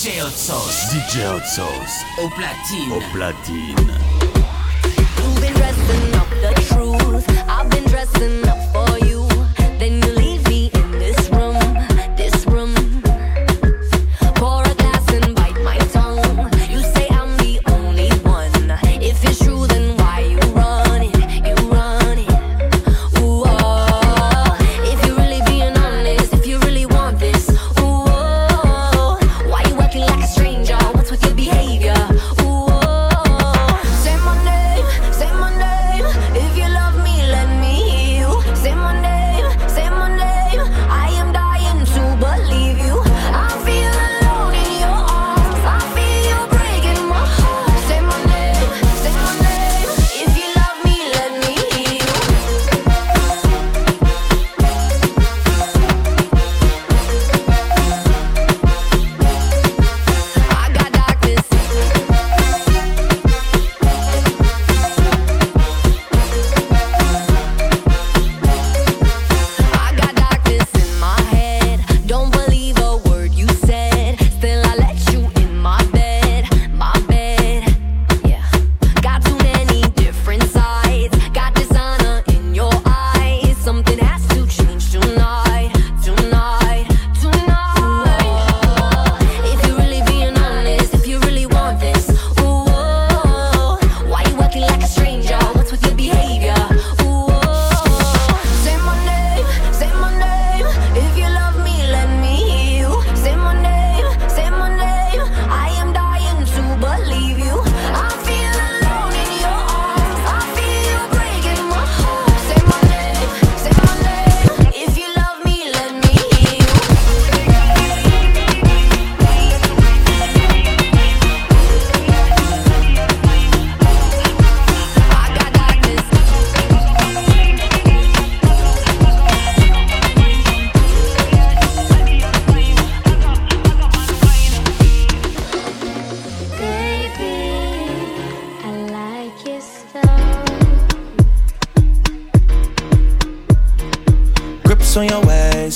DJ Hotsoss. DJ Hotsoss. Au platine. Au platine. You've been dressing up the truth. I've been dressing up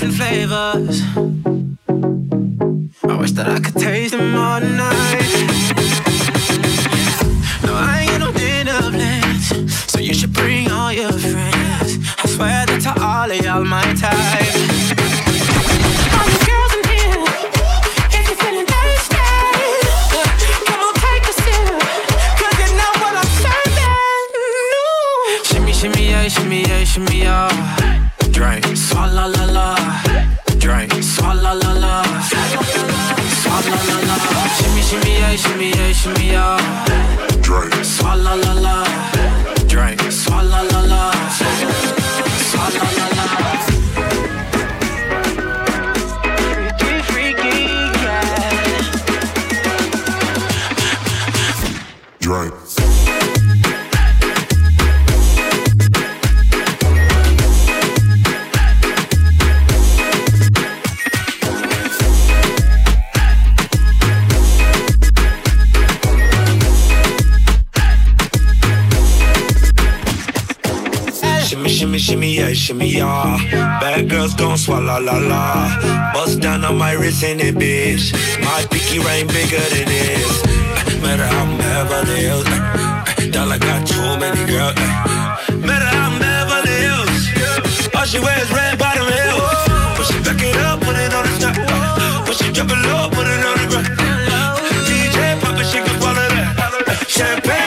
Different flavors. I wish that I could taste them all night. No, I ain't no dinner plans, so you should bring all your friends. I swear that to all of y'all my type. Shimmy, yeah. Bad girls gon' swallow la la. Bust down on my wrist in it, bitch. My pinky ring bigger than this. Matter how I'm Beverly Hills. Dollar got too many girls. Matter how I'm Beverly Hills. All she wears red bottom heels. When she back it up, put it on the top. When she drop it low, put it on the ground. DJ pop it, she can swallow that. Champagne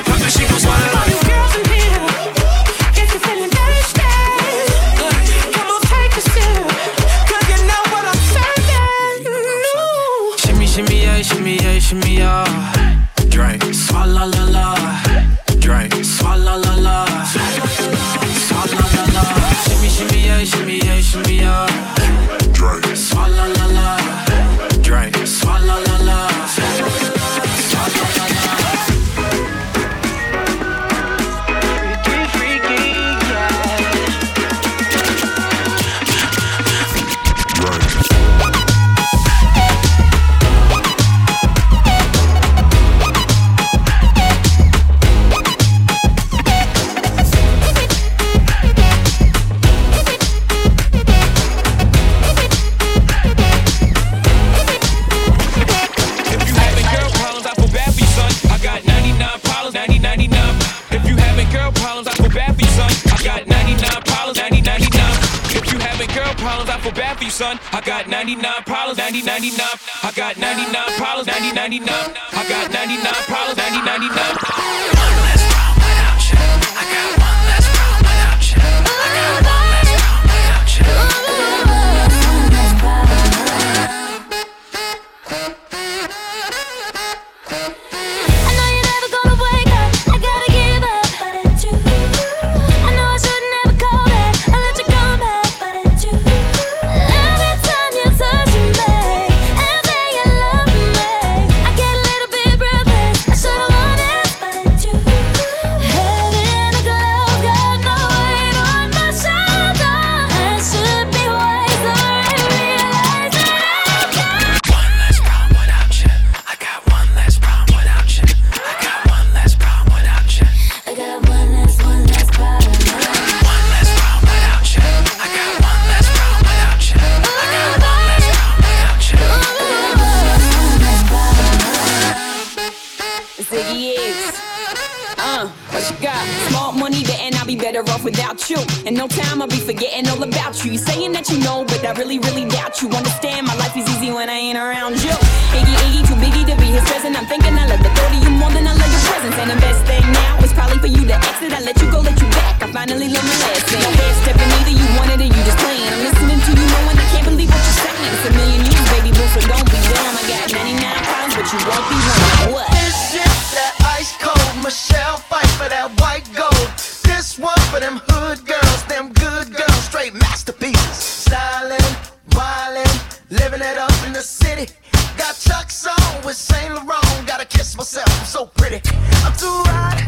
with Saint Laurent. Gotta kiss myself, I'm so pretty. I'm too hot.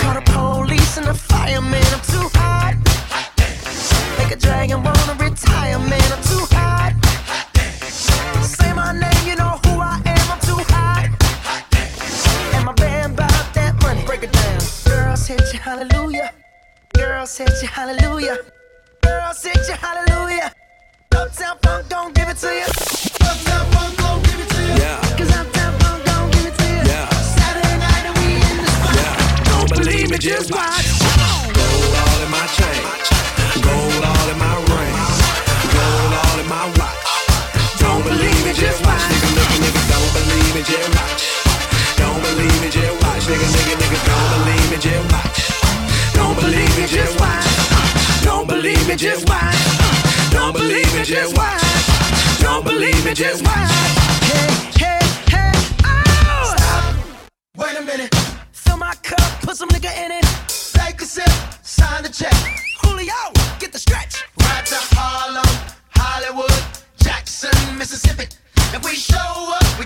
Call the police and the fireman. I'm too hot. Make a dragon wanna retire, man. I'm too hot. Say my name, you know who I am. I'm too hot. And my band bout that money. Break it down. Girls hit you, hallelujah. Girls hit you, hallelujah. Girls hit you, hallelujah. Uptown Funk don't give it to you. Me, just watch. Gold all in my chain. Gold all in my ring. Gold all in my watch. Don't believe me, just watch. Nigga, nigga, nigga, don't believe me, just watch. Don't believe me, just watch. Nigga, nigga, nigga, don't believe me, just watch. Don't believe me, just watch. Don't believe me, just watch. Don't believe me, just watch. Don't believe me, just watch. Hey, hey, hey, oh! Stop. Wait a minute. Fill my cup, put some nigga in it. Take a sip, sign the check. Julio, get the stretch. Right to Harlem, Hollywood, Jackson, Mississippi. If we show up, we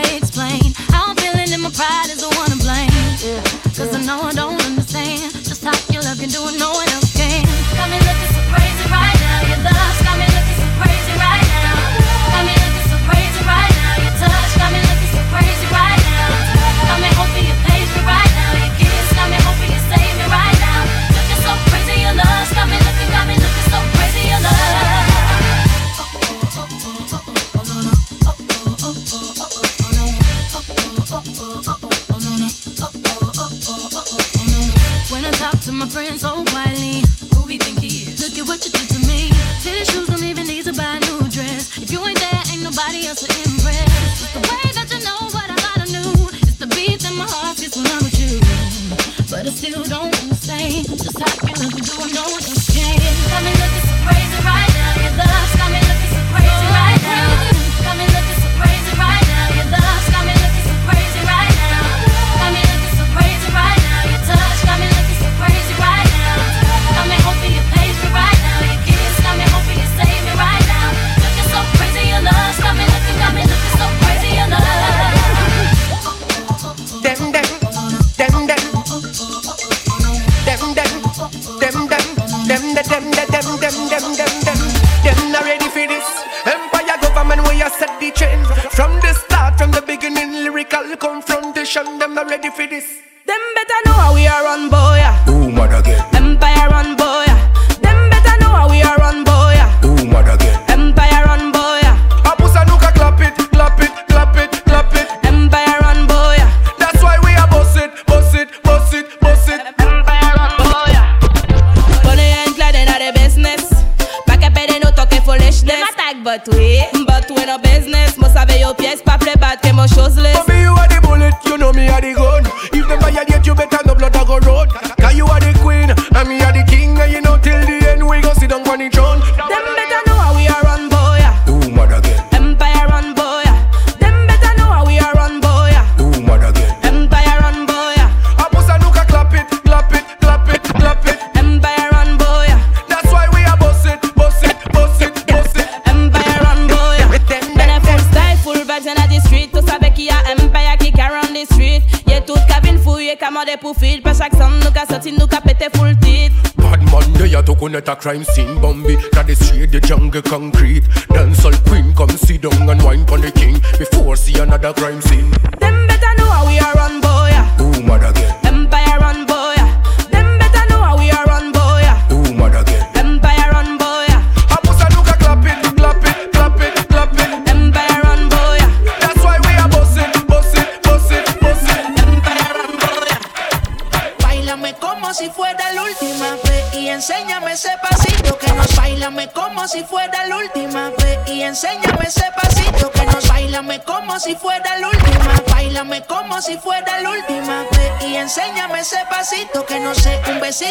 not a crime scene, Bambi. That is the street, the jungle concrete.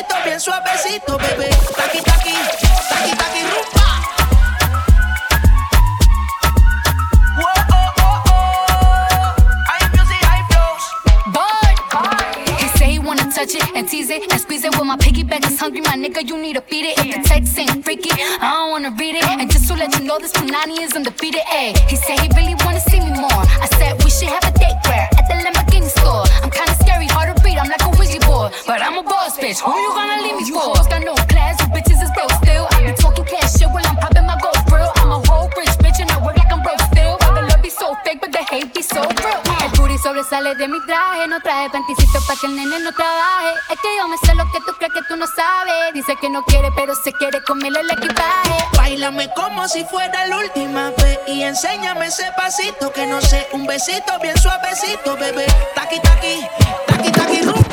suavecito, bien suavecito, bebé. Taqui, taqui, taqui, taqui, rumba. Touch it and tease it and squeeze it. With my piggyback is hungry, my nigga. You need to beat it. If the text ain't freaky, I don't wanna read it. And just to let you know, this Punani is undefeated. Ayy, he said he really wanna see me more. I said we should have a date where at the Lamborghini store. I'm kinda scary, hard to read. I'm like a for? But I'm a boss bitch. Who you gonna leave me you for? You got no class, you bitches is broke still. I be talking cash shit while I'm popping my gold grill. I'm a whole rich bitch and I work like I'm broke still. All the love be so fake, but the hate be so real. El booty sobresale de mi traje, no traje panticito pa' que el nene no trabaje. Es que yo me sé lo que tú crees que tú no sabes. Dice que no quiere, pero se quiere comerle el equipaje. Bailame como si fuera la última vez y enséñame ese pasito que no sé, un besito bien suavecito, bebé. Taqui taqui, taqui taqui, rum.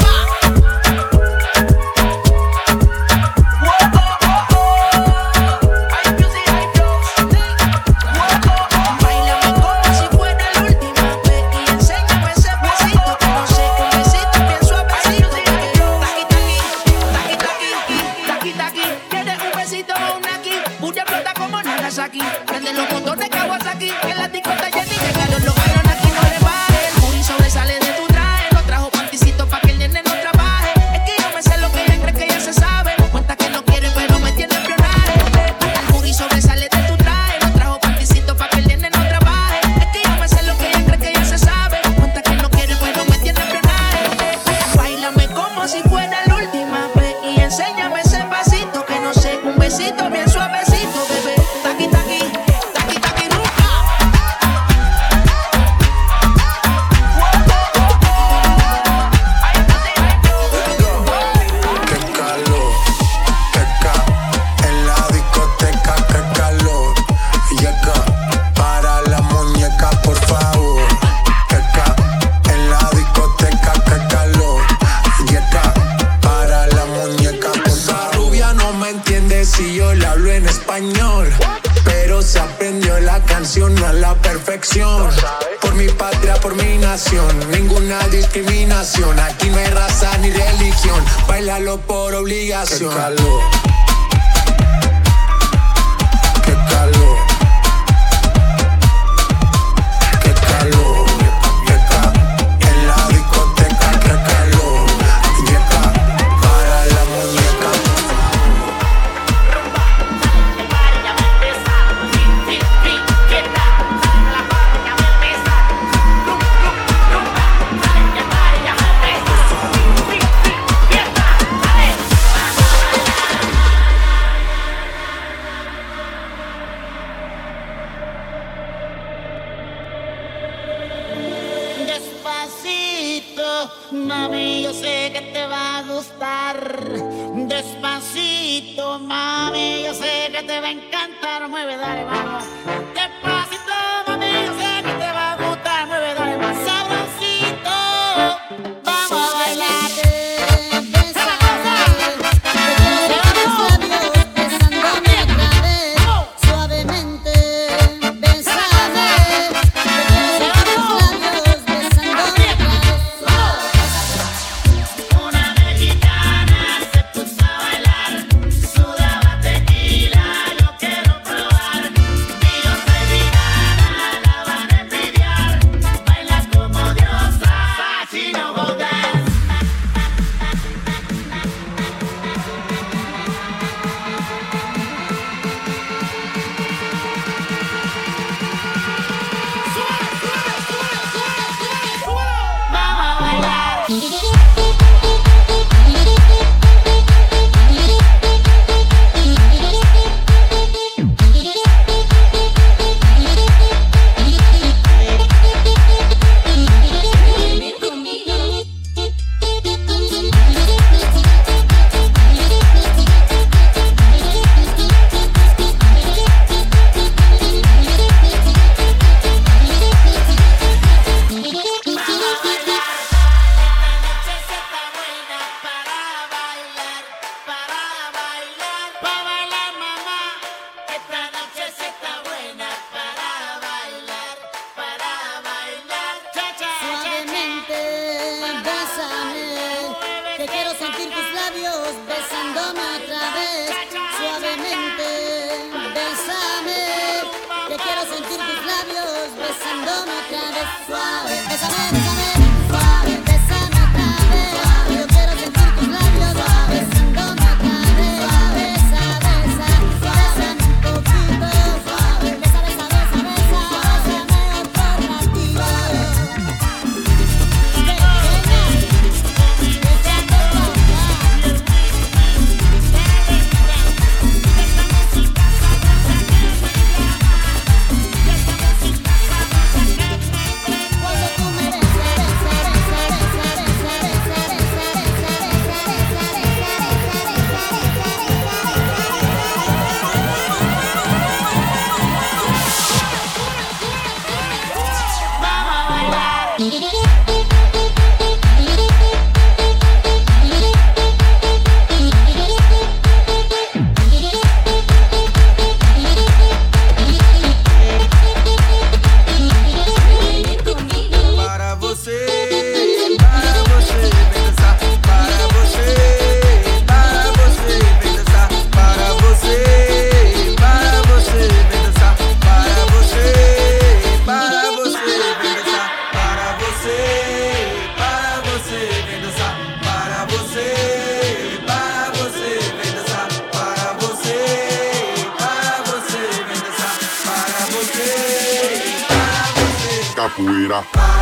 Capoeira.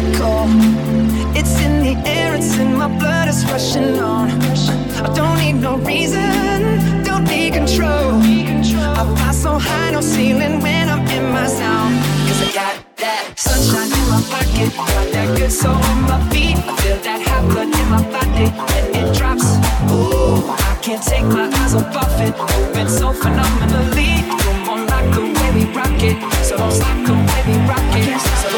It's in the air, it's in my blood, it's rushing on. I don't need no reason, don't need control. I fly so high, no ceiling when I'm in my zone. Cause I got that sunshine in my pocket, got that good soul in my feet. I feel that hot blood in my body when it drops. Ooh, I can't take my eyes off it, Been so phenomenally. Come on, like the way we rock it, so don't stop the way we rock it. So